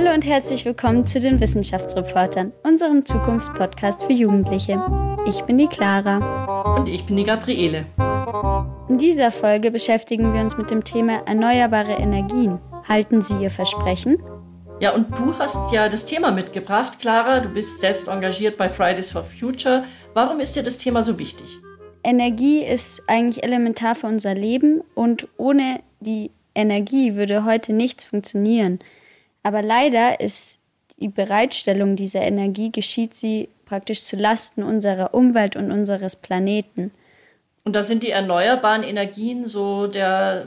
Hallo und herzlich willkommen zu den Wissenschaftsreportern, unserem Zukunftspodcast für Jugendliche. Ich bin die Clara. Und ich bin die Gabriele. In dieser Folge beschäftigen wir uns mit dem Thema erneuerbare Energien. Halten Sie Ihr Versprechen? Ja, und du hast ja das Thema mitgebracht, Clara. Du bist selbst engagiert bei Fridays for Future. Warum ist dir das Thema so wichtig? Energie ist eigentlich elementar für unser Leben und ohne die Energie würde heute nichts funktionieren. Aber leider ist die Bereitstellung dieser Energie geschieht sie praktisch zu Lasten unserer Umwelt und unseres Planeten. Und da sind die erneuerbaren Energien so der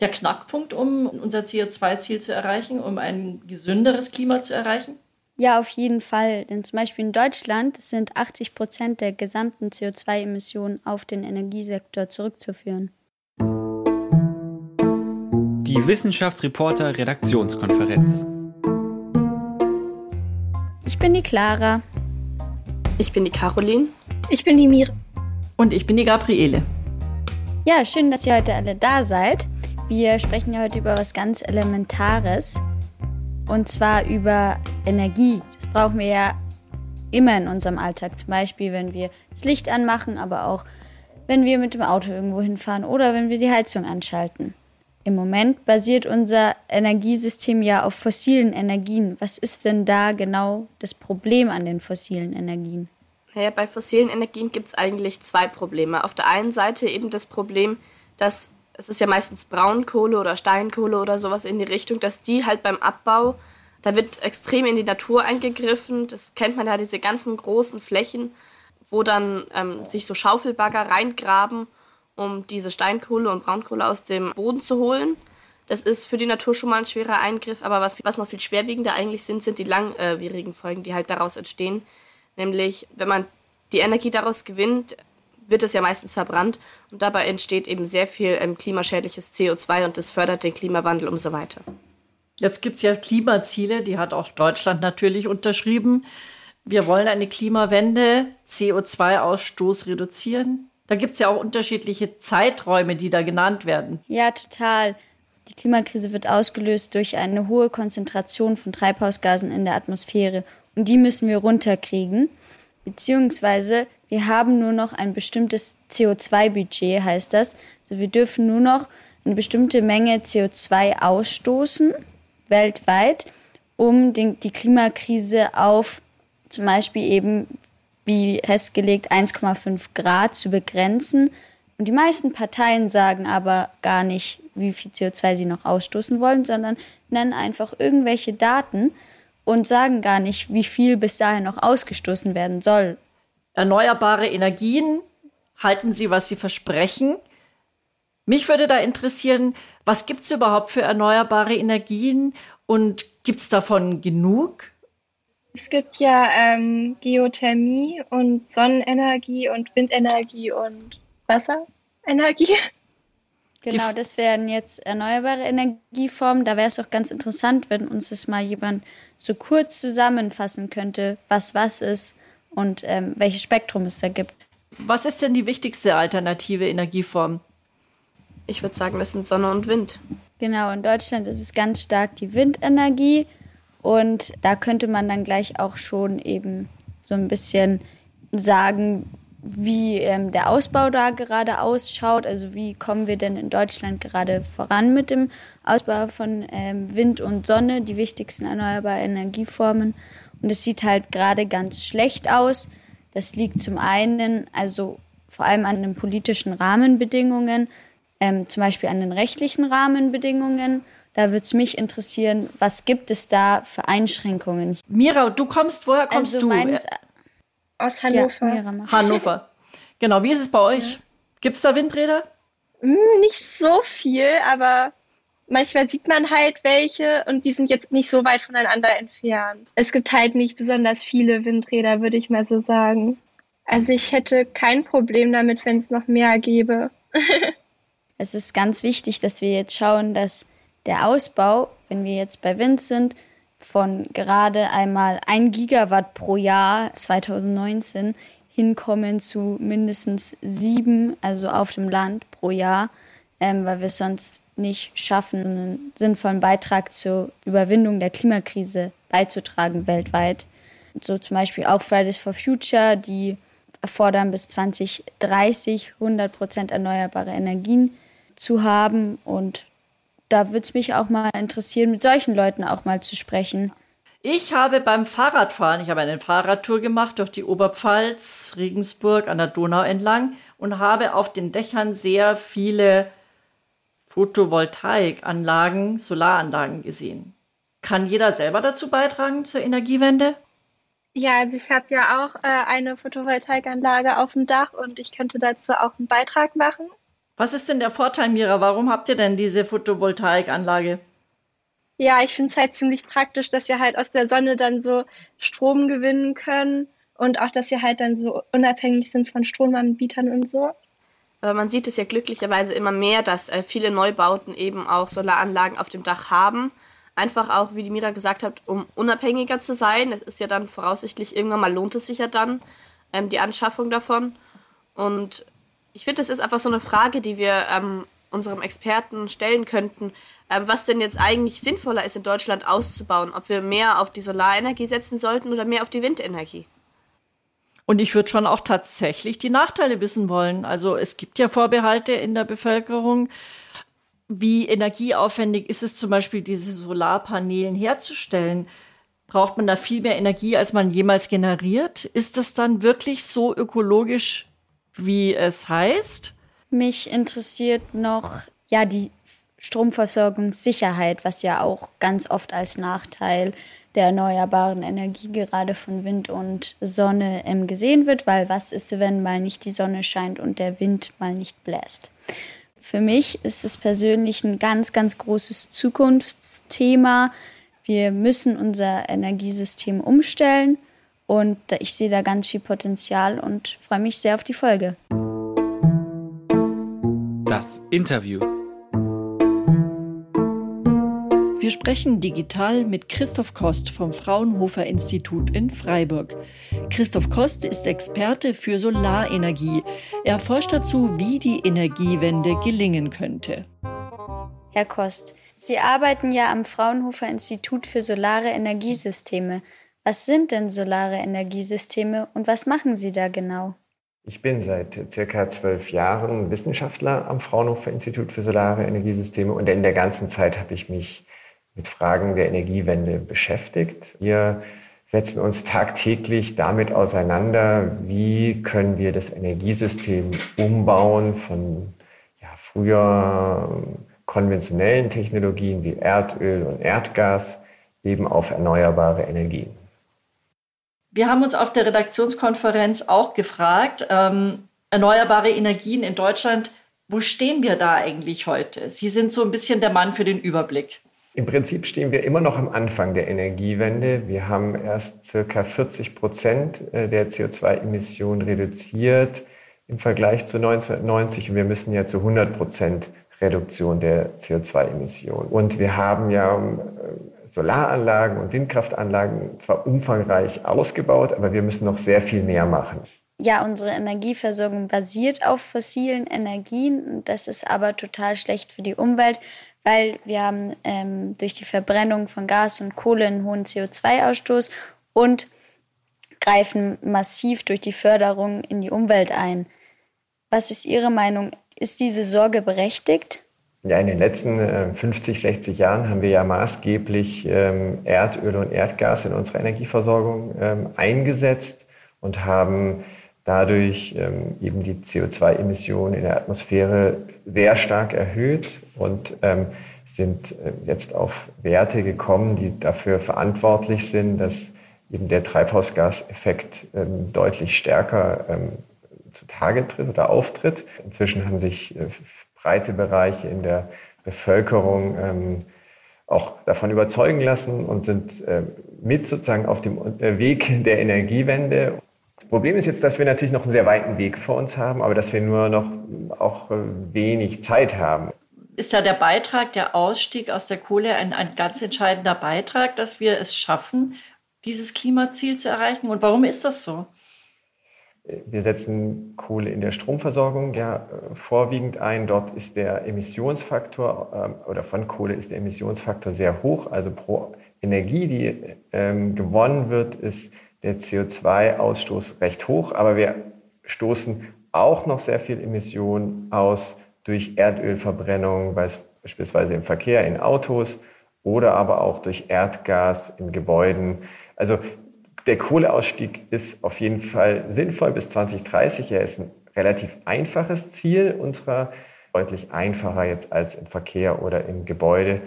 der Knackpunkt, um unser CO2-Ziel zu erreichen, um ein gesünderes Klima zu erreichen? Ja, auf jeden Fall. Denn zum Beispiel in Deutschland sind 80 Prozent der gesamten CO2-Emissionen auf den Energiesektor zurückzuführen. Die Wissenschaftsreporter Redaktionskonferenz. Ich bin die Clara. Ich bin die Caroline. Ich bin die Mira. Und ich bin die Gabriele. Ja, schön, dass ihr heute alle da seid. Wir sprechen ja heute über was ganz Elementares. Und zwar über Energie. Das brauchen wir ja immer in unserem Alltag. Zum Beispiel, wenn wir das Licht anmachen, aber auch wenn wir mit dem Auto irgendwo hinfahren oder wenn wir die Heizung anschalten. Im Moment basiert unser Energiesystem ja auf fossilen Energien. Was ist denn da genau das Problem an den fossilen Energien? Naja, bei fossilen Energien gibt es eigentlich zwei Probleme. Auf der einen Seite eben das Problem, dass es ist ja meistens Braunkohle oder Steinkohle oder sowas in die Richtung, dass die halt beim Abbau, da wird extrem in die Natur eingegriffen. Das kennt man ja, diese ganzen großen Flächen, wo dann ähm, sich so Schaufelbagger reingraben, um diese Steinkohle und Braunkohle aus dem Boden zu holen. Das ist für die Natur schon mal ein schwerer Eingriff, aber was, was noch viel schwerwiegender eigentlich sind, sind die langwierigen Folgen, die halt daraus entstehen. Nämlich, wenn man die Energie daraus gewinnt, wird es ja meistens verbrannt und dabei entsteht eben sehr viel ähm, klimaschädliches CO2 und das fördert den Klimawandel und so weiter. Jetzt gibt es ja Klimaziele, die hat auch Deutschland natürlich unterschrieben. Wir wollen eine Klimawende, CO2-Ausstoß reduzieren. Da gibt es ja auch unterschiedliche Zeiträume, die da genannt werden. Ja, total. Die Klimakrise wird ausgelöst durch eine hohe Konzentration von Treibhausgasen in der Atmosphäre. Und die müssen wir runterkriegen. Beziehungsweise wir haben nur noch ein bestimmtes CO2-Budget, heißt das. Also wir dürfen nur noch eine bestimmte Menge CO2 ausstoßen, weltweit, um den, die Klimakrise auf zum Beispiel eben, wie festgelegt, 1,5 Grad zu begrenzen. Und die meisten Parteien sagen aber gar nicht, wie viel CO2 sie noch ausstoßen wollen, sondern nennen einfach irgendwelche Daten und sagen gar nicht, wie viel bis dahin noch ausgestoßen werden soll erneuerbare Energien, halten sie, was sie versprechen. Mich würde da interessieren, was gibt es überhaupt für erneuerbare Energien und gibt es davon genug? Es gibt ja ähm, Geothermie und Sonnenenergie und Windenergie und Wasserenergie. Genau, das wären jetzt erneuerbare Energieformen. Da wäre es auch ganz interessant, wenn uns das mal jemand so kurz zusammenfassen könnte, was was ist und ähm, welches Spektrum es da gibt. Was ist denn die wichtigste alternative Energieform? Ich würde sagen, das sind Sonne und Wind. Genau, in Deutschland ist es ganz stark die Windenergie und da könnte man dann gleich auch schon eben so ein bisschen sagen, wie ähm, der Ausbau da gerade ausschaut. Also wie kommen wir denn in Deutschland gerade voran mit dem Ausbau von ähm, Wind und Sonne, die wichtigsten erneuerbaren Energieformen. Und es sieht halt gerade ganz schlecht aus. Das liegt zum einen, also vor allem an den politischen Rahmenbedingungen, ähm, zum Beispiel an den rechtlichen Rahmenbedingungen. Da würde es mich interessieren, was gibt es da für Einschränkungen? Mira, du kommst, woher kommst also du? Meines, aus Hannover. Ja, Hannover. Genau, wie ist es bei euch? Ja. Gibt es da Windräder? Hm, nicht so viel, aber manchmal sieht man halt welche und die sind jetzt nicht so weit voneinander entfernt. Es gibt halt nicht besonders viele Windräder, würde ich mal so sagen. Also ich hätte kein Problem damit, wenn es noch mehr gäbe. es ist ganz wichtig, dass wir jetzt schauen, dass der Ausbau, wenn wir jetzt bei Wind sind, von gerade einmal 1 Gigawatt pro Jahr 2019 hinkommen zu mindestens sieben, also auf dem Land pro Jahr, ähm, weil wir sonst nicht schaffen, einen sinnvollen Beitrag zur Überwindung der Klimakrise beizutragen weltweit. So zum Beispiel auch Fridays for Future, die erfordern bis 2030 100 Prozent erneuerbare Energien zu haben. Und da würde es mich auch mal interessieren, mit solchen Leuten auch mal zu sprechen. Ich habe beim Fahrradfahren, ich habe eine Fahrradtour gemacht durch die Oberpfalz, Regensburg an der Donau entlang und habe auf den Dächern sehr viele Photovoltaikanlagen, Solaranlagen gesehen. Kann jeder selber dazu beitragen zur Energiewende? Ja, also ich habe ja auch äh, eine Photovoltaikanlage auf dem Dach und ich könnte dazu auch einen Beitrag machen. Was ist denn der Vorteil, Mira? Warum habt ihr denn diese Photovoltaikanlage? Ja, ich finde es halt ziemlich praktisch, dass wir halt aus der Sonne dann so Strom gewinnen können und auch, dass wir halt dann so unabhängig sind von Stromanbietern und so. Aber man sieht es ja glücklicherweise immer mehr, dass äh, viele Neubauten eben auch Solaranlagen auf dem Dach haben. Einfach auch, wie die Mira gesagt hat, um unabhängiger zu sein. Das ist ja dann voraussichtlich irgendwann mal lohnt es sich ja dann, ähm, die Anschaffung davon. Und ich finde, das ist einfach so eine Frage, die wir ähm, unserem Experten stellen könnten, ähm, was denn jetzt eigentlich sinnvoller ist in Deutschland auszubauen, ob wir mehr auf die Solarenergie setzen sollten oder mehr auf die Windenergie. Und ich würde schon auch tatsächlich die Nachteile wissen wollen. Also es gibt ja Vorbehalte in der Bevölkerung. Wie energieaufwendig ist es zum Beispiel, diese Solarpanelen herzustellen? Braucht man da viel mehr Energie, als man jemals generiert? Ist das dann wirklich so ökologisch, wie es heißt? Mich interessiert noch ja die Stromversorgungssicherheit, was ja auch ganz oft als Nachteil der erneuerbaren Energie gerade von Wind und Sonne ähm, gesehen wird, weil was ist, wenn mal nicht die Sonne scheint und der Wind mal nicht bläst? Für mich ist es persönlich ein ganz, ganz großes Zukunftsthema. Wir müssen unser Energiesystem umstellen und ich sehe da ganz viel Potenzial und freue mich sehr auf die Folge. Das Interview. Wir sprechen digital mit Christoph Kost vom Fraunhofer Institut in Freiburg. Christoph Kost ist Experte für Solarenergie. Er forscht dazu, wie die Energiewende gelingen könnte. Herr Kost, Sie arbeiten ja am Fraunhofer Institut für solare Energiesysteme. Was sind denn solare Energiesysteme und was machen Sie da genau? Ich bin seit circa zwölf Jahren Wissenschaftler am Fraunhofer Institut für Solare Energiesysteme und in der ganzen Zeit habe ich mich mit Fragen der Energiewende beschäftigt. Wir setzen uns tagtäglich damit auseinander, wie können wir das Energiesystem umbauen von ja, früher konventionellen Technologien wie Erdöl und Erdgas eben auf erneuerbare Energien. Wir haben uns auf der Redaktionskonferenz auch gefragt, ähm, erneuerbare Energien in Deutschland, wo stehen wir da eigentlich heute? Sie sind so ein bisschen der Mann für den Überblick. Im Prinzip stehen wir immer noch am Anfang der Energiewende. Wir haben erst circa 40 Prozent äh, der CO2-Emissionen reduziert im Vergleich zu 1990 und wir müssen ja zu 100 Prozent Reduktion der CO2-Emissionen. Und wir haben ja äh, Solaranlagen und Windkraftanlagen zwar umfangreich ausgebaut, aber wir müssen noch sehr viel mehr machen. Ja, unsere Energieversorgung basiert auf fossilen Energien. Das ist aber total schlecht für die Umwelt, weil wir haben ähm, durch die Verbrennung von Gas und Kohle einen hohen CO2-Ausstoß und greifen massiv durch die Förderung in die Umwelt ein. Was ist Ihre Meinung? Ist diese Sorge berechtigt? Ja, in den letzten 50, äh, 60 Jahren haben wir ja maßgeblich ähm, Erdöl und Erdgas in unserer Energieversorgung ähm, eingesetzt und haben dadurch ähm, eben die CO2-Emissionen in der Atmosphäre sehr stark erhöht und sind äh, jetzt auf Werte gekommen, die dafür verantwortlich sind, dass eben der Treibhausgaseffekt deutlich stärker zutage tritt oder auftritt. Inzwischen haben sich äh, breite Bereiche in der Bevölkerung ähm, auch davon überzeugen lassen und sind äh, mit sozusagen auf dem äh, Weg der Energiewende. Das Problem ist jetzt, dass wir natürlich noch einen sehr weiten Weg vor uns haben, aber dass wir nur noch auch äh, wenig Zeit haben. Ist da der Beitrag, der Ausstieg aus der Kohle ein, ein ganz entscheidender Beitrag, dass wir es schaffen, dieses Klimaziel zu erreichen? Und warum ist das so? Wir setzen Kohle in der Stromversorgung ja vorwiegend ein. Dort ist der Emissionsfaktor äh, oder von Kohle ist der Emissionsfaktor sehr hoch. Also pro Energie, die ähm, gewonnen wird, ist der CO2-Ausstoß recht hoch. Aber wir stoßen auch noch sehr viel Emissionen aus durch Erdölverbrennung, beispielsweise im Verkehr, in Autos oder aber auch durch Erdgas in Gebäuden. Also der Kohleausstieg ist auf jeden Fall sinnvoll bis 2030. Er ist ein relativ einfaches Ziel unserer, deutlich einfacher jetzt als im Verkehr oder im Gebäude,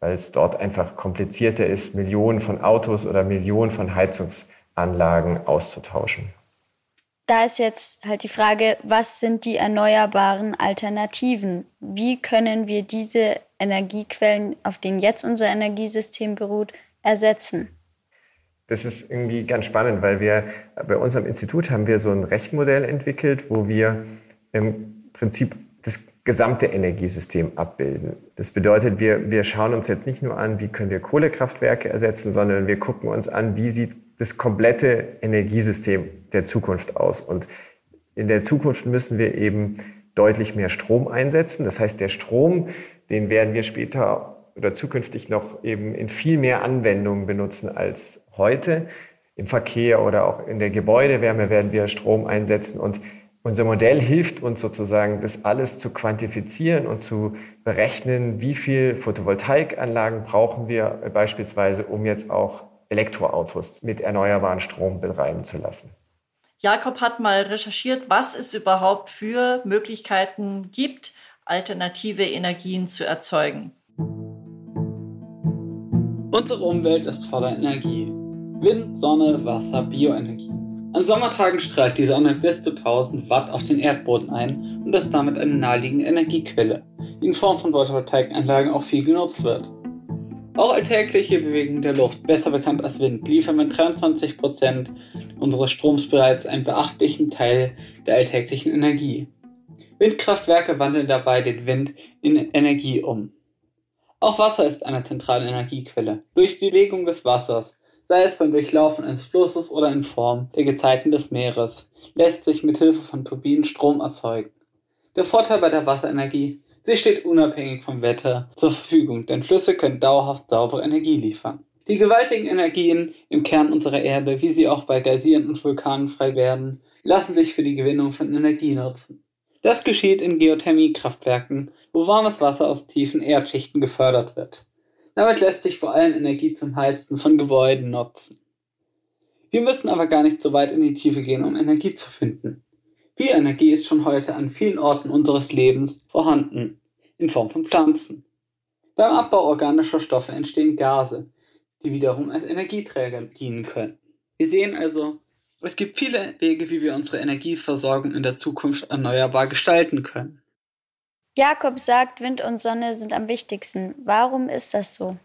weil es dort einfach komplizierter ist, Millionen von Autos oder Millionen von Heizungsanlagen auszutauschen. Da ist jetzt halt die Frage, was sind die erneuerbaren Alternativen? Wie können wir diese Energiequellen, auf denen jetzt unser Energiesystem beruht, ersetzen? Das ist irgendwie ganz spannend, weil wir bei unserem Institut haben wir so ein Rechenmodell entwickelt, wo wir im Prinzip das gesamte Energiesystem abbilden. Das bedeutet, wir, wir schauen uns jetzt nicht nur an, wie können wir Kohlekraftwerke ersetzen, sondern wir gucken uns an, wie sieht das komplette Energiesystem der Zukunft aus. Und in der Zukunft müssen wir eben deutlich mehr Strom einsetzen. Das heißt, der Strom, den werden wir später oder zukünftig noch eben in viel mehr Anwendungen benutzen als heute. Im Verkehr oder auch in der Gebäudewärme werden wir Strom einsetzen und unser Modell hilft uns sozusagen, das alles zu quantifizieren und zu berechnen, wie viel Photovoltaikanlagen brauchen wir beispielsweise, um jetzt auch Elektroautos mit erneuerbaren Strom betreiben zu lassen. Jakob hat mal recherchiert, was es überhaupt für Möglichkeiten gibt, alternative Energien zu erzeugen. Unsere Umwelt ist voller Energie. Wind, Sonne, Wasser, Bioenergie. An Sommertagen strahlt die Sonne bis zu 1000 Watt auf den Erdboden ein und ist damit eine naheliegende Energiequelle, die in Form von Photovoltaikanlagen auch viel genutzt wird. Auch alltägliche Bewegung der Luft, besser bekannt als Wind, liefern mit 23% unseres Stroms bereits einen beachtlichen Teil der alltäglichen Energie. Windkraftwerke wandeln dabei den Wind in Energie um. Auch Wasser ist eine zentrale Energiequelle. Durch die Bewegung des Wassers, sei es beim Durchlaufen eines Flusses oder in Form der Gezeiten des Meeres, lässt sich mit Hilfe von Turbinen Strom erzeugen. Der Vorteil bei der Wasserenergie, sie steht unabhängig vom Wetter zur Verfügung, denn Flüsse können dauerhaft saubere Energie liefern. Die gewaltigen Energien im Kern unserer Erde, wie sie auch bei Geysiren und Vulkanen frei werden, lassen sich für die Gewinnung von Energie nutzen. Das geschieht in Geothermiekraftwerken, wo warmes Wasser aus tiefen Erdschichten gefördert wird. Damit lässt sich vor allem Energie zum Heizen von Gebäuden nutzen. Wir müssen aber gar nicht so weit in die Tiefe gehen, um Energie zu finden. Bioenergie ist schon heute an vielen Orten unseres Lebens vorhanden, in Form von Pflanzen. Beim Abbau organischer Stoffe entstehen Gase, die wiederum als Energieträger dienen können. Wir sehen also, es gibt viele Wege, wie wir unsere Energieversorgung in der Zukunft erneuerbar gestalten können. Jakob sagt, Wind und Sonne sind am wichtigsten. Warum ist das so?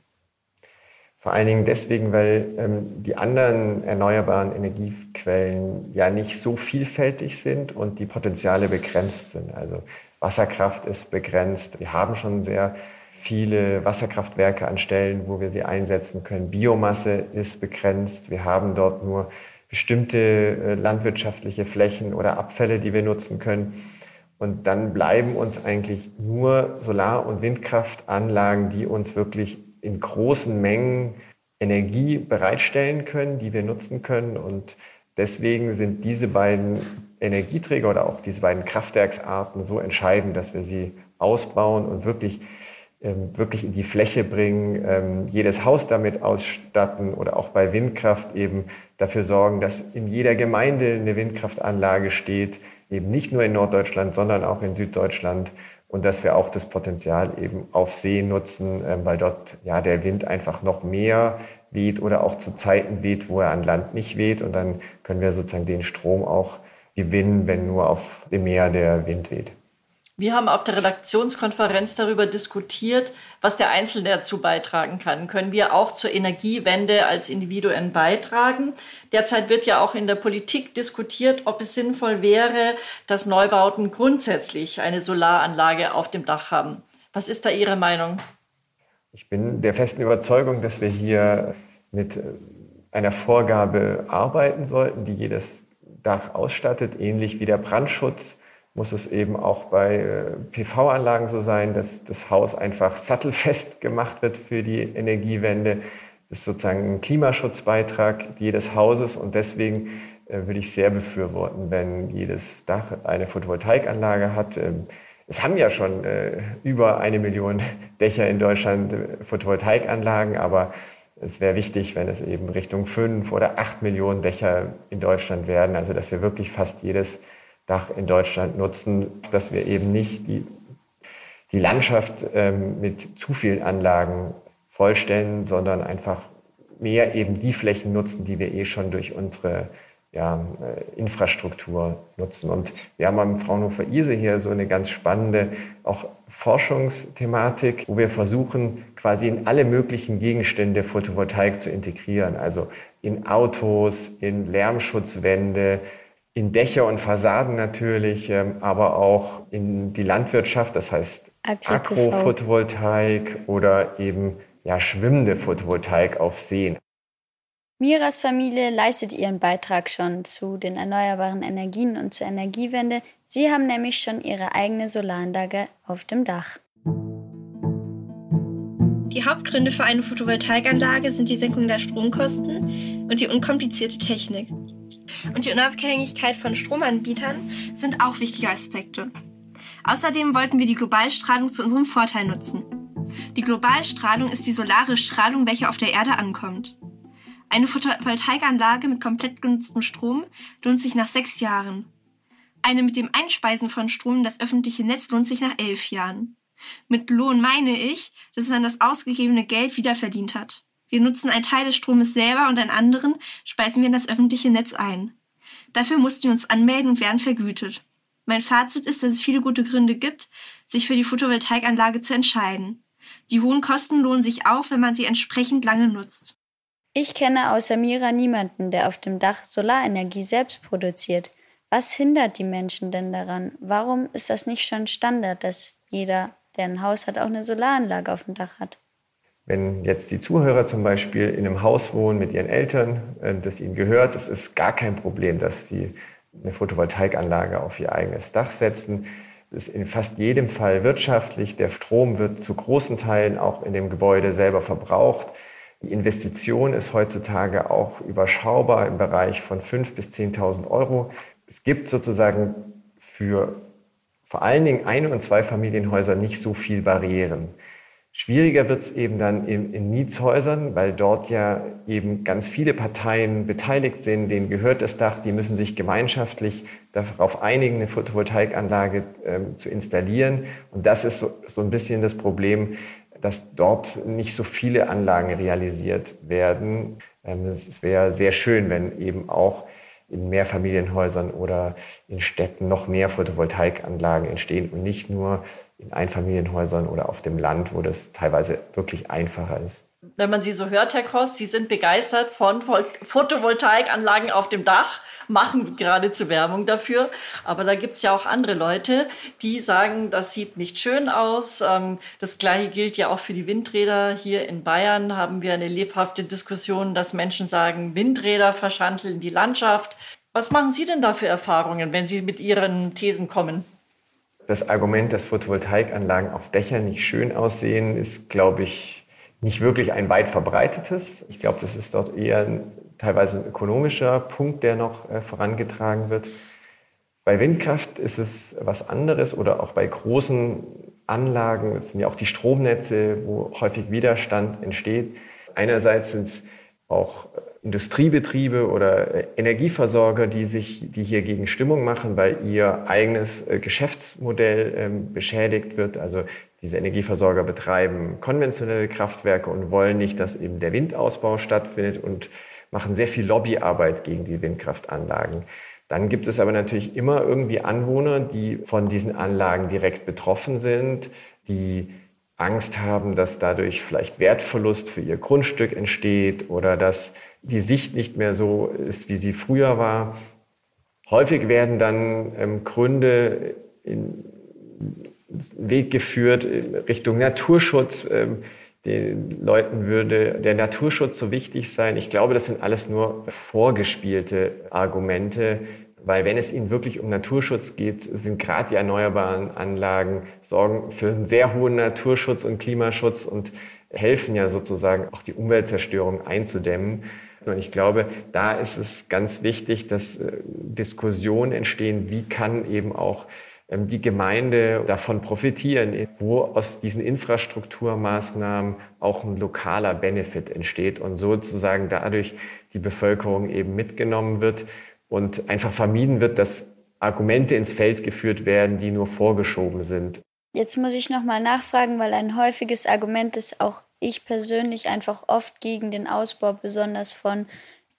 Vor allen Dingen deswegen, weil ähm, die anderen erneuerbaren Energiequellen ja nicht so vielfältig sind und die Potenziale begrenzt sind. Also Wasserkraft ist begrenzt. Wir haben schon sehr viele Wasserkraftwerke an Stellen, wo wir sie einsetzen können. Biomasse ist begrenzt. Wir haben dort nur bestimmte äh, landwirtschaftliche Flächen oder Abfälle, die wir nutzen können. Und dann bleiben uns eigentlich nur Solar- und Windkraftanlagen, die uns wirklich in großen Mengen Energie bereitstellen können, die wir nutzen können. Und deswegen sind diese beiden Energieträger oder auch diese beiden Kraftwerksarten so entscheidend, dass wir sie ausbauen und wirklich ähm, wirklich in die Fläche bringen, ähm, jedes Haus damit ausstatten oder auch bei Windkraft eben dafür sorgen, dass in jeder Gemeinde eine Windkraftanlage steht, eben nicht nur in Norddeutschland, sondern auch in Süddeutschland und dass wir auch das Potenzial eben auf See nutzen, ähm, weil dort ja der Wind einfach noch mehr weht oder auch zu Zeiten weht, wo er an Land nicht weht und dann können wir sozusagen den Strom auch gewinnen, wenn nur auf dem Meer der Wind weht. Wir haben auf der Redaktionskonferenz darüber diskutiert, was der Einzelne dazu beitragen kann. Können wir auch zur Energiewende als Individuen beitragen? Derzeit wird ja auch in der Politik diskutiert, ob es sinnvoll wäre, dass Neubauten grundsätzlich eine Solaranlage auf dem Dach haben. Was ist da Ihre Meinung? Ich bin der festen Überzeugung, dass wir hier mit einer Vorgabe arbeiten sollten, die jedes Dach ausstattet, ähnlich wie der Brandschutz muss es eben auch bei äh, PV-Anlagen so sein, dass das Haus einfach sattelfest gemacht wird für die Energiewende. Das ist sozusagen ein Klimaschutzbeitrag jedes Hauses und deswegen äh, würde ich sehr befürworten, wenn jedes Dach eine Photovoltaikanlage hat. Ähm, es haben ja schon äh, über eine Million Dächer in Deutschland Photovoltaikanlagen, aber es wäre wichtig, wenn es eben Richtung fünf oder acht Millionen Dächer in Deutschland werden, also dass wir wirklich fast jedes Dach in Deutschland nutzen, dass wir eben nicht die, die Landschaft ähm, mit zu vielen Anlagen vollstellen, sondern einfach mehr eben die Flächen nutzen, die wir eh schon durch unsere ja, äh, Infrastruktur nutzen. Und wir haben am Fraunhofer ISE hier so eine ganz spannende auch Forschungsthematik, wo wir versuchen, quasi in alle möglichen Gegenstände Photovoltaik zu integrieren. Also in Autos, in Lärmschutzwände, in Dächer und Fassaden natürlich, ähm, aber auch in die Landwirtschaft, das heißt Agrophotovoltaik oder eben ja, schwimmende Photovoltaik auf Seen. Miras Familie leistet ihren Beitrag schon zu den erneuerbaren Energien und zur Energiewende. Sie haben nämlich schon ihre eigene Solaranlage auf dem Dach. Die Hauptgründe für eine Photovoltaikanlage sind die Senkung der Stromkosten und die unkomplizierte Technik. Und die Unabhängigkeit von Stromanbietern sind auch wichtige Aspekte. Außerdem wollten wir die Globalstrahlung zu unserem Vorteil nutzen. Die Globalstrahlung ist die solare Strahlung, welche auf der Erde ankommt. Eine Photovoltaikanlage mit komplett genutztem Strom lohnt sich nach sechs Jahren. Eine mit dem Einspeisen von Strom in das öffentliche Netz lohnt sich nach elf Jahren. Mit Lohn meine ich, dass man das ausgegebene Geld wiederverdient hat. Wir nutzen einen Teil des Stromes selber und einen anderen speisen wir in das öffentliche Netz ein. Dafür mussten wir uns anmelden und werden vergütet. Mein Fazit ist, dass es viele gute Gründe gibt, sich für die Photovoltaikanlage zu entscheiden. Die hohen Kosten lohnen sich auch, wenn man sie entsprechend lange nutzt. Ich kenne außer Mira niemanden, der auf dem Dach Solarenergie selbst produziert. Was hindert die Menschen denn daran? Warum ist das nicht schon Standard, dass jeder, der ein Haus hat, auch eine Solaranlage auf dem Dach hat? Wenn jetzt die Zuhörer zum Beispiel in einem Haus wohnen mit ihren Eltern, äh, das ihnen gehört, es ist gar kein Problem, dass sie eine Photovoltaikanlage auf ihr eigenes Dach setzen. Das ist in fast jedem Fall wirtschaftlich. Der Strom wird zu großen Teilen auch in dem Gebäude selber verbraucht. Die Investition ist heutzutage auch überschaubar im Bereich von 5.000 bis 10.000 Euro. Es gibt sozusagen für vor allen Dingen Ein- und Zweifamilienhäuser nicht so viel Barrieren. Schwieriger wird es eben dann in, in Mietshäusern, weil dort ja eben ganz viele Parteien beteiligt sind, denen gehört das Dach, die müssen sich gemeinschaftlich darauf einigen, eine Photovoltaikanlage ähm, zu installieren. Und das ist so, so ein bisschen das Problem, dass dort nicht so viele Anlagen realisiert werden. Ähm, es wäre sehr schön, wenn eben auch in Mehrfamilienhäusern oder in Städten noch mehr Photovoltaikanlagen entstehen und nicht nur in Einfamilienhäusern oder auf dem Land, wo das teilweise wirklich einfacher ist. Wenn man Sie so hört, Herr Kost, Sie sind begeistert von Photovoltaikanlagen auf dem Dach, machen geradezu Werbung dafür. Aber da gibt es ja auch andere Leute, die sagen, das sieht nicht schön aus. Ähm, das gleiche gilt ja auch für die Windräder. Hier in Bayern haben wir eine lebhafte Diskussion, dass Menschen sagen, Windräder verschandeln die Landschaft. Was machen Sie denn da für Erfahrungen, wenn Sie mit Ihren Thesen kommen? Das Argument, dass Photovoltaikanlagen auf Dächern nicht schön aussehen, ist, glaube ich, nicht wirklich ein weit verbreitetes. Ich glaube, das ist dort eher teilweise ein ökonomischer Punkt, der noch äh, vorangetragen wird. Bei Windkraft ist es was anderes oder auch bei großen Anlagen, es sind ja auch die Stromnetze, wo häufig Widerstand entsteht. Einerseits sind es auch Industriebetriebe oder äh, Energieversorger, die sich, die hier gegen Stimmung machen, weil ihr eigenes äh, Geschäftsmodell ähm, beschädigt wird. Also diese Energieversorger betreiben konventionelle Kraftwerke und wollen nicht, dass eben der Windausbau stattfindet und machen sehr viel Lobbyarbeit gegen die Windkraftanlagen. Dann gibt es aber natürlich immer irgendwie Anwohner, die von diesen Anlagen direkt betroffen sind, die Angst haben, dass dadurch vielleicht Wertverlust für ihr Grundstück entsteht oder dass die Sicht nicht mehr so ist, wie sie früher war. Häufig werden dann ähm, Gründe in Weg geführt Richtung Naturschutz. Ähm, den Leuten würde der Naturschutz so wichtig sein. Ich glaube, das sind alles nur vorgespielte Argumente, Weil wenn es ihnen wirklich um Naturschutz geht, sind gerade die erneuerbaren Anlagen sorgen für einen sehr hohen Naturschutz und Klimaschutz und helfen ja sozusagen auch die Umweltzerstörung einzudämmen. Und ich glaube, da ist es ganz wichtig, dass äh, Diskussionen entstehen, wie kann eben auch ähm, die Gemeinde davon profitieren, wo aus diesen Infrastrukturmaßnahmen auch ein lokaler Benefit entsteht und sozusagen dadurch die Bevölkerung eben mitgenommen wird und einfach vermieden wird, dass Argumente ins Feld geführt werden, die nur vorgeschoben sind. Jetzt muss ich nochmal nachfragen, weil ein häufiges Argument ist auch ich persönlich einfach oft gegen den Ausbau, besonders von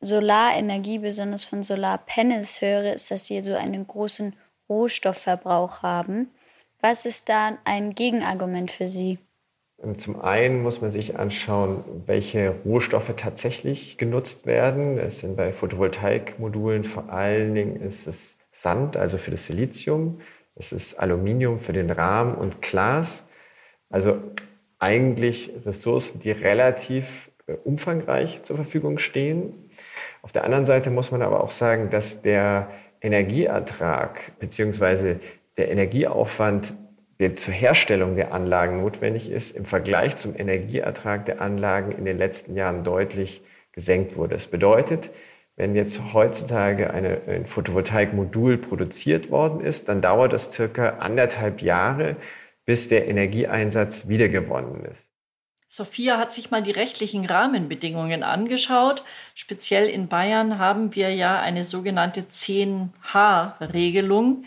Solarenergie, besonders von Solarpanels höre, ist, dass sie so einen großen Rohstoffverbrauch haben. Was ist da ein Gegenargument für Sie? Zum einen muss man sich anschauen, welche Rohstoffe tatsächlich genutzt werden. Es sind bei Photovoltaikmodulen vor allen Dingen ist es Sand, also für das Silizium. Es ist Aluminium für den Rahmen und Glas. Also eigentlich Ressourcen, die relativ äh, umfangreich zur Verfügung stehen. Auf der anderen Seite muss man aber auch sagen, dass der Energieertrag bzw. der Energieaufwand, der zur Herstellung der Anlagen notwendig ist, im Vergleich zum Energieertrag der Anlagen in den letzten Jahren deutlich gesenkt wurde. Das bedeutet, wenn jetzt heutzutage eine, ein Photovoltaikmodul produziert worden ist, dann dauert es circa anderthalb Jahre, bis der Energieeinsatz wiedergewonnen ist. Sophia hat sich mal die rechtlichen Rahmenbedingungen angeschaut. Speziell in Bayern haben wir ja eine sogenannte 10H-Regelung,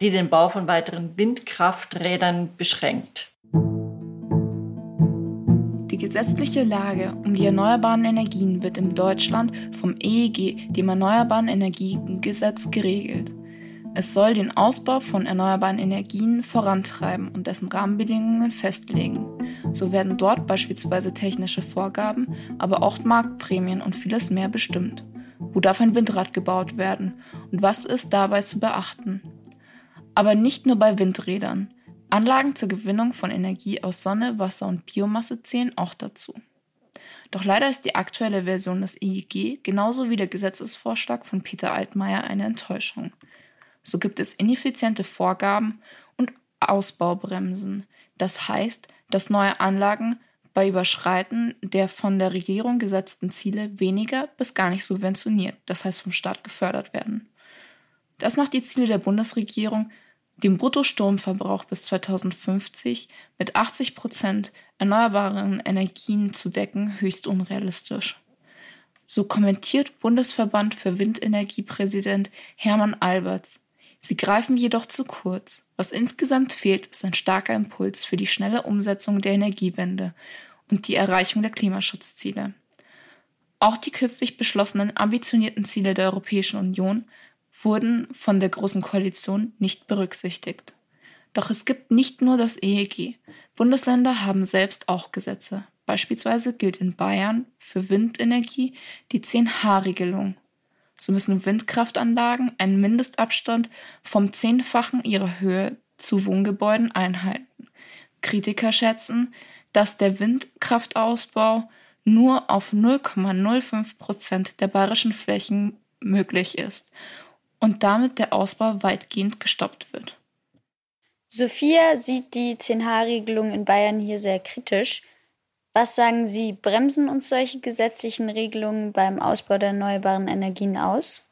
die den Bau von weiteren Windkrafträdern beschränkt. Die gesetzliche Lage um die erneuerbaren Energien wird in Deutschland vom EEG, dem Erneuerbaren Energiengesetz, geregelt. Es soll den Ausbau von erneuerbaren Energien vorantreiben und dessen Rahmenbedingungen festlegen. So werden dort beispielsweise technische Vorgaben, aber auch Marktprämien und vieles mehr bestimmt. Wo darf ein Windrad gebaut werden und was ist dabei zu beachten? Aber nicht nur bei Windrädern. Anlagen zur Gewinnung von Energie aus Sonne, Wasser und Biomasse zählen auch dazu. Doch leider ist die aktuelle Version des EEG genauso wie der Gesetzesvorschlag von Peter Altmaier eine Enttäuschung. So gibt es ineffiziente Vorgaben und Ausbaubremsen. Das heißt, dass neue Anlagen bei Überschreiten der von der Regierung gesetzten Ziele weniger bis gar nicht subventioniert, das heißt vom Staat gefördert werden. Das macht die Ziele der Bundesregierung, den Bruttostromverbrauch bis 2050 mit 80 Prozent erneuerbaren Energien zu decken, höchst unrealistisch. So kommentiert Bundesverband für Windenergie Präsident Hermann Alberts. Sie greifen jedoch zu kurz. Was insgesamt fehlt, ist ein starker Impuls für die schnelle Umsetzung der Energiewende und die Erreichung der Klimaschutzziele. Auch die kürzlich beschlossenen ambitionierten Ziele der Europäischen Union wurden von der Großen Koalition nicht berücksichtigt. Doch es gibt nicht nur das EEG. Bundesländer haben selbst auch Gesetze. Beispielsweise gilt in Bayern für Windenergie die 10H-Regelung so müssen Windkraftanlagen einen Mindestabstand vom Zehnfachen ihrer Höhe zu Wohngebäuden einhalten. Kritiker schätzen, dass der Windkraftausbau nur auf 0,05 Prozent der bayerischen Flächen möglich ist und damit der Ausbau weitgehend gestoppt wird. Sophia sieht die 10H-Regelung in Bayern hier sehr kritisch. Was sagen Sie, bremsen uns solche gesetzlichen Regelungen beim Ausbau der erneuerbaren Energien aus?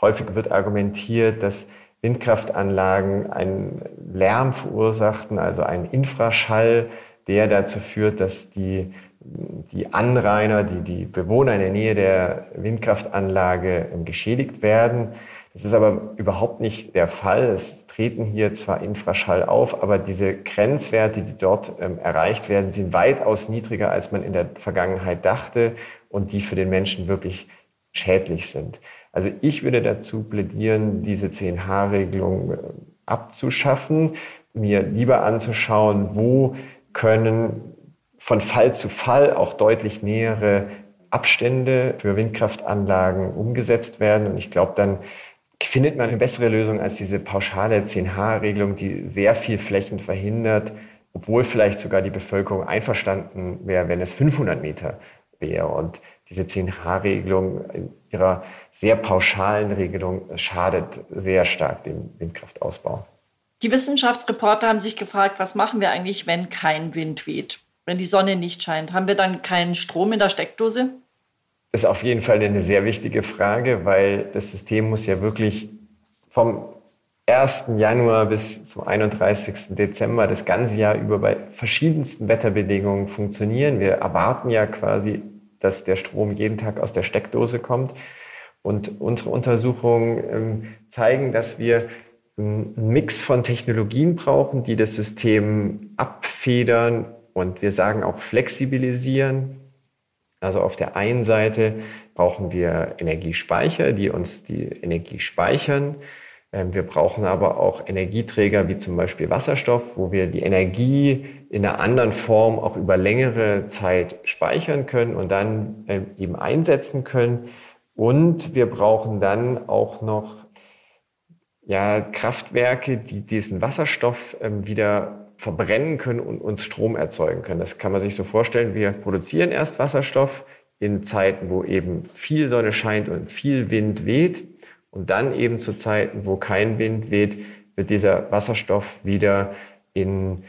Häufig wird argumentiert, dass Windkraftanlagen einen Lärm verursachten, also einen Infraschall, der dazu führt, dass die, die Anrainer, die, die Bewohner in der Nähe der Windkraftanlage geschädigt werden. Das ist aber überhaupt nicht der Fall. Es treten hier zwar Infraschall auf, aber diese Grenzwerte, die dort ähm, erreicht werden, sind weitaus niedriger, als man in der Vergangenheit dachte und die für den Menschen wirklich schädlich sind. Also ich würde dazu plädieren, diese 10H-Regelung äh, abzuschaffen, mir lieber anzuschauen, wo können von Fall zu Fall auch deutlich nähere Abstände für Windkraftanlagen umgesetzt werden. Und ich glaube, dann findet man eine bessere Lösung als diese pauschale 10H-Regelung, die sehr viel Flächen verhindert, obwohl vielleicht sogar die Bevölkerung einverstanden wäre, wenn es 500 Meter wäre. Und diese 10H-Regelung in ihrer sehr pauschalen Regelung schadet sehr stark dem Windkraftausbau. Die Wissenschaftsreporter haben sich gefragt, was machen wir eigentlich, wenn kein Wind weht, wenn die Sonne nicht scheint? Haben wir dann keinen Strom in der Steckdose? Das ist auf jeden Fall eine sehr wichtige Frage, weil das System muss ja wirklich vom 1. Januar bis zum 31. Dezember das ganze Jahr über bei verschiedensten Wetterbedingungen funktionieren. Wir erwarten ja quasi, dass der Strom jeden Tag aus der Steckdose kommt. Und unsere Untersuchungen ähm, zeigen, dass wir einen Mix von Technologien brauchen, die das System abfedern und wir sagen auch flexibilisieren. Also auf der einen Seite brauchen wir Energiespeicher, die uns die Energie speichern. Ähm, wir brauchen aber auch Energieträger wie zum Beispiel Wasserstoff, wo wir die Energie in einer anderen Form auch über längere Zeit speichern können und dann ähm, eben einsetzen können. Und wir brauchen dann auch noch ja, Kraftwerke, die diesen Wasserstoff ähm, wieder verbrennen können und uns Strom erzeugen können. Das kann man sich so vorstellen. Wir produzieren erst Wasserstoff in Zeiten, wo eben viel Sonne scheint und viel Wind weht. Und dann eben zu Zeiten, wo kein Wind weht, wird dieser Wasserstoff wieder in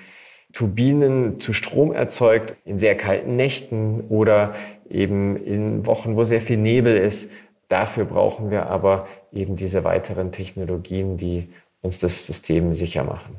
Turbinen zu Strom erzeugt, in sehr kalten Nächten oder eben in Wochen, wo sehr viel Nebel ist. Dafür brauchen wir aber eben diese weiteren Technologien, die uns das System sicher machen.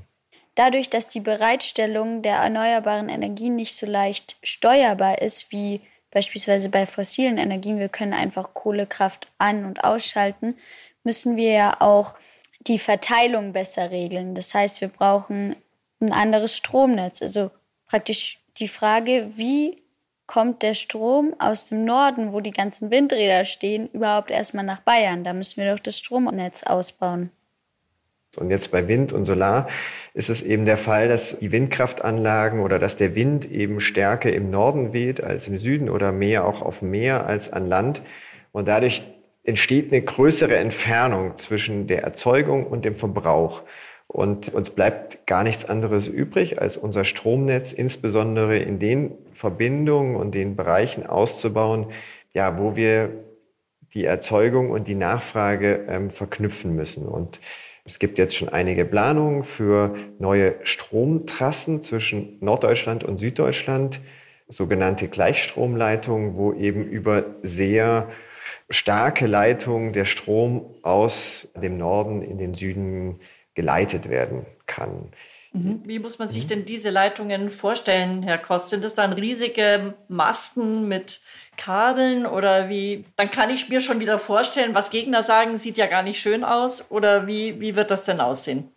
Dadurch, dass die Bereitstellung der erneuerbaren Energien nicht so leicht steuerbar ist wie beispielsweise bei fossilen Energien, wir können einfach Kohlekraft an- und ausschalten, müssen wir ja auch die Verteilung besser regeln. Das heißt, wir brauchen ein anderes Stromnetz. Also praktisch die Frage, wie kommt der Strom aus dem Norden, wo die ganzen Windräder stehen, überhaupt erstmal nach Bayern? Da müssen wir doch das Stromnetz ausbauen. Und jetzt bei Wind und Solar ist es eben der Fall, dass die Windkraftanlagen oder dass der Wind eben stärker im Norden weht als im Süden oder mehr auch auf Meer als an Land. Und dadurch entsteht eine größere Entfernung zwischen der Erzeugung und dem Verbrauch. Und uns bleibt gar nichts anderes übrig, als unser Stromnetz insbesondere in den Verbindungen und den Bereichen auszubauen, ja, wo wir die Erzeugung und die Nachfrage ähm, verknüpfen müssen. Und es gibt jetzt schon einige Planungen für neue Stromtrassen zwischen Norddeutschland und Süddeutschland, sogenannte Gleichstromleitungen, wo eben über sehr starke Leitungen der Strom aus dem Norden in den Süden geleitet werden kann. Mhm. Wie muss man sich denn diese Leitungen vorstellen, Herr Kost? Sind das dann riesige Masten mit Kabeln oder wie? Dann kann ich mir schon wieder vorstellen, was Gegner sagen, sieht ja gar nicht schön aus. Oder wie, wie wird das denn aussehen?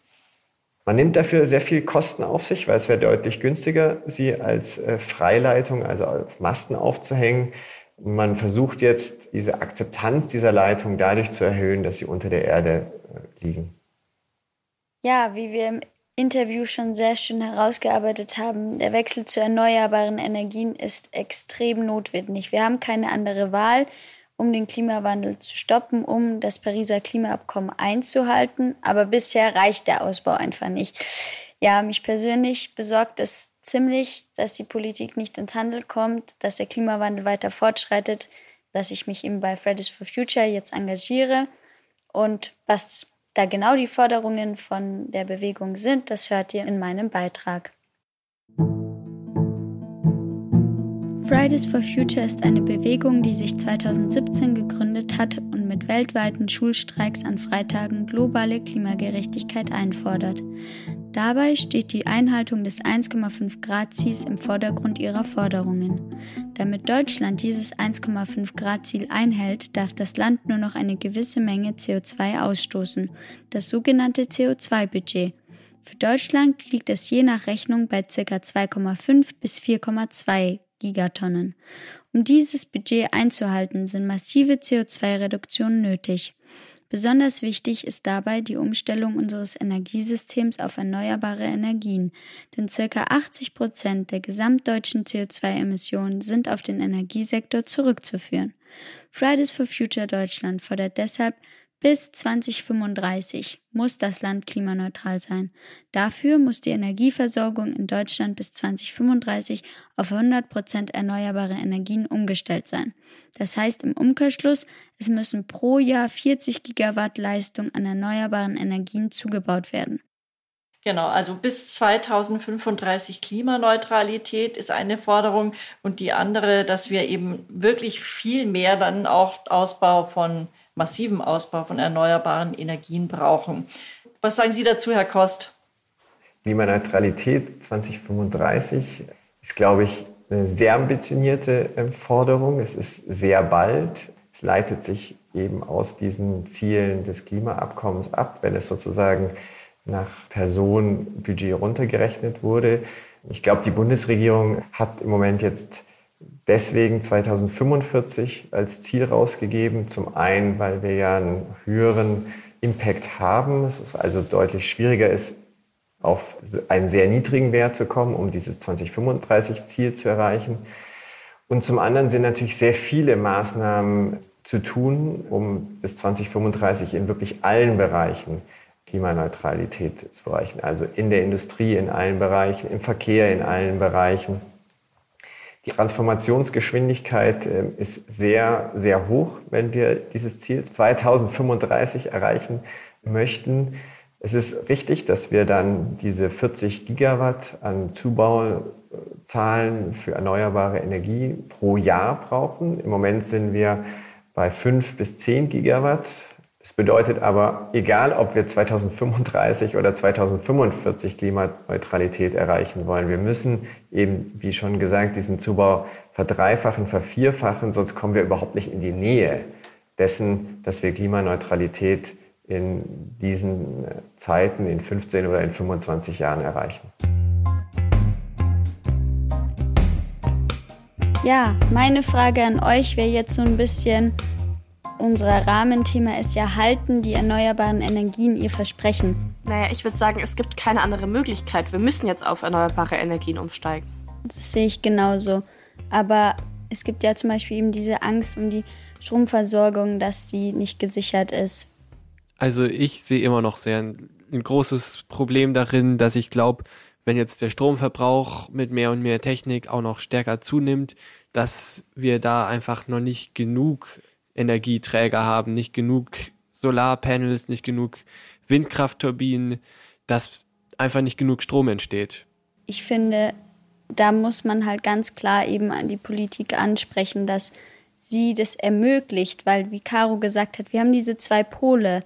Man nimmt dafür sehr viel Kosten auf sich, weil es wäre deutlich günstiger, sie als äh, Freileitung, also auf Masten aufzuhängen. Man versucht jetzt, diese Akzeptanz dieser Leitung dadurch zu erhöhen, dass sie unter der Erde äh, liegen. Ja, wie wir im Interview schon sehr schön herausgearbeitet haben, der Wechsel zu erneuerbaren Energien ist extrem notwendig. Wir haben keine andere Wahl, um den Klimawandel zu stoppen, um das Pariser Klimaabkommen einzuhalten. Aber bisher reicht der Ausbau einfach nicht. Ja, mich persönlich besorgt es ziemlich, dass die Politik nicht ins Handel kommt, dass der Klimawandel weiter fortschreitet, dass ich mich eben bei Fridays for Future jetzt engagiere. Und was da genau die Forderungen von der Bewegung sind, das hört ihr in meinem Beitrag. Fridays for Future ist eine Bewegung, die sich 2017 gegründet hat und mit weltweiten Schulstreiks an Freitagen globale Klimagerechtigkeit einfordert. Dabei steht die Einhaltung des 1,5 Grad Ziels im Vordergrund ihrer Forderungen. Damit Deutschland dieses 1,5 Grad Ziel einhält, darf das Land nur noch eine gewisse Menge CO2 ausstoßen, das sogenannte CO2-Budget. Für Deutschland liegt es je nach Rechnung bei ca. 2,5 bis 4,2 Gigatonnen. Um dieses Budget einzuhalten, sind massive CO2-Reduktionen nötig. Besonders wichtig ist dabei die Umstellung unseres Energiesystems auf erneuerbare Energien, denn circa 80 Prozent der gesamtdeutschen CO2-Emissionen sind auf den Energiesektor zurückzuführen. Fridays for Future Deutschland fordert deshalb Bis 2035 muss das Land klimaneutral sein. Dafür muss die Energieversorgung in Deutschland bis 2035 auf 100 Prozent erneuerbare Energien umgestellt sein. Das heißt im Umkehrschluss, es müssen pro Jahr 40 Gigawatt Leistung an erneuerbaren Energien zugebaut werden. Genau, also bis 2035 Klimaneutralität ist eine Forderung und die andere, dass wir eben wirklich viel mehr dann auch Ausbau von massiven Ausbau von erneuerbaren Energien brauchen. Was sagen Sie dazu, Herr Kost? Klimaneutralität 2035 ist, glaube ich, eine sehr ambitionierte ähm, Forderung. Es ist sehr bald. Es leitet sich eben aus diesen Zielen des Klimaabkommens ab, wenn es sozusagen nach Personenbudget runtergerechnet wurde. Ich glaube, die Bundesregierung hat im Moment jetzt deswegen 2045 als Ziel rausgegeben. Zum einen, weil wir ja einen höheren Impact haben. Es ist also deutlich schwieriger ist, auf einen sehr niedrigen Wert zu kommen, um dieses 2035-Ziel zu erreichen. Und zum anderen sind natürlich sehr viele Maßnahmen zu tun, um bis 2035 in wirklich allen Bereichen Klimaneutralität zu erreichen. Also in der Industrie in allen Bereichen, im Verkehr in allen Bereichen. Die Transformationsgeschwindigkeit ähm, ist sehr, sehr hoch, wenn wir dieses Ziel 2035 erreichen möchten. Es ist richtig, dass wir dann diese 40 Gigawatt an Zubauzahlen für erneuerbare Energie pro Jahr brauchen. Im Moment sind wir bei 5 bis 10 Gigawatt das bedeutet aber, egal ob wir 2035 oder 2045 Klimaneutralität erreichen wollen, wir müssen eben, wie schon gesagt, diesen Zubau verdreifachen, vervierfachen, sonst kommen wir überhaupt nicht in die Nähe dessen, dass wir Klimaneutralität in diesen Zeiten, in 15 oder in 25 Jahren erreichen. Ja, meine Frage an euch wäre jetzt so ein bisschen, unser Rahmenthema ist ja, halten die erneuerbaren Energien ihr Versprechen? Naja, ich würde sagen, es gibt keine andere Möglichkeit. Wir müssen jetzt auf erneuerbare Energien umsteigen. Das sehe ich genauso. Aber es gibt ja zum Beispiel eben diese Angst um die Stromversorgung, dass die nicht gesichert ist. Also ich sehe immer noch sehr ein, ein großes Problem darin, dass ich glaube, wenn jetzt der Stromverbrauch mit mehr und mehr Technik auch noch stärker zunimmt, dass wir da einfach noch nicht genug Energieträger haben, nicht genug Solarpanels, nicht genug Windkraftturbinen, dass einfach nicht genug Strom entsteht. Ich finde, da muss man halt ganz klar eben an die Politik ansprechen, dass sie das ermöglicht, weil wie Caro gesagt hat, wir haben diese zwei Pole.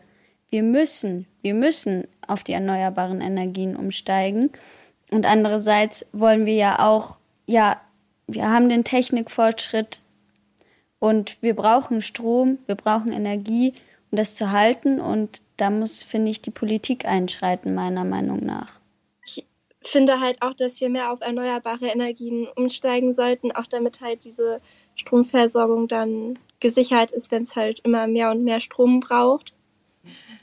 Wir müssen, wir müssen auf die erneuerbaren Energien umsteigen. Und andererseits wollen wir ja auch, ja, wir haben den Technikfortschritt, und wir brauchen Strom, wir brauchen Energie, um das zu halten. Und da muss, finde ich, die Politik einschreiten, meiner Meinung nach. Ich finde halt auch, dass wir mehr auf erneuerbare Energien umsteigen sollten, auch damit halt diese Stromversorgung dann gesichert ist, wenn es halt immer mehr und mehr Strom braucht.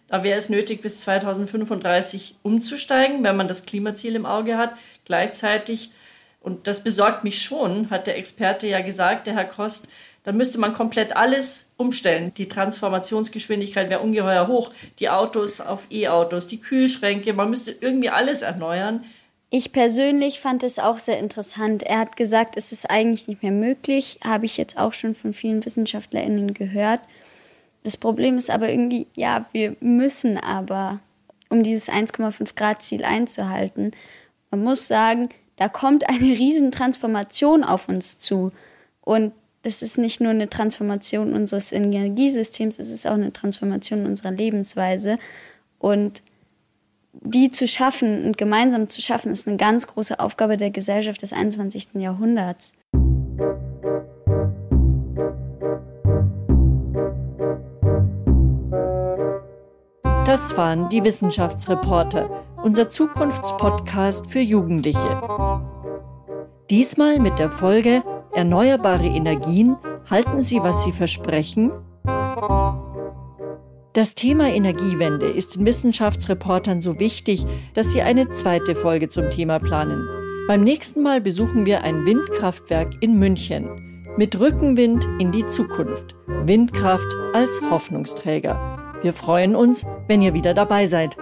Da wäre es nötig, bis 2035 umzusteigen, wenn man das Klimaziel im Auge hat. Gleichzeitig, und das besorgt mich schon, hat der Experte ja gesagt, der Herr Kost, dann müsste man komplett alles umstellen. Die Transformationsgeschwindigkeit wäre ungeheuer hoch. Die Autos auf E-Autos, die Kühlschränke, man müsste irgendwie alles erneuern. Ich persönlich fand es auch sehr interessant. Er hat gesagt, es ist eigentlich nicht mehr möglich. Habe ich jetzt auch schon von vielen WissenschaftlerInnen gehört. Das Problem ist aber irgendwie, ja, wir müssen aber, um dieses 1,5 Grad Ziel einzuhalten. Man muss sagen, da kommt eine riesen Transformation auf uns zu. Und es ist nicht nur eine Transformation unseres Energiesystems, es ist auch eine Transformation unserer Lebensweise. Und die zu schaffen und gemeinsam zu schaffen, ist eine ganz große Aufgabe der Gesellschaft des 21. Jahrhunderts. Das waren die Wissenschaftsreporter, unser Zukunftspodcast für Jugendliche. Diesmal mit der Folge Erneuerbare Energien, halten sie, was sie versprechen? Das Thema Energiewende ist den Wissenschaftsreportern so wichtig, dass sie eine zweite Folge zum Thema planen. Beim nächsten Mal besuchen wir ein Windkraftwerk in München. Mit Rückenwind in die Zukunft. Windkraft als Hoffnungsträger. Wir freuen uns, wenn ihr wieder dabei seid.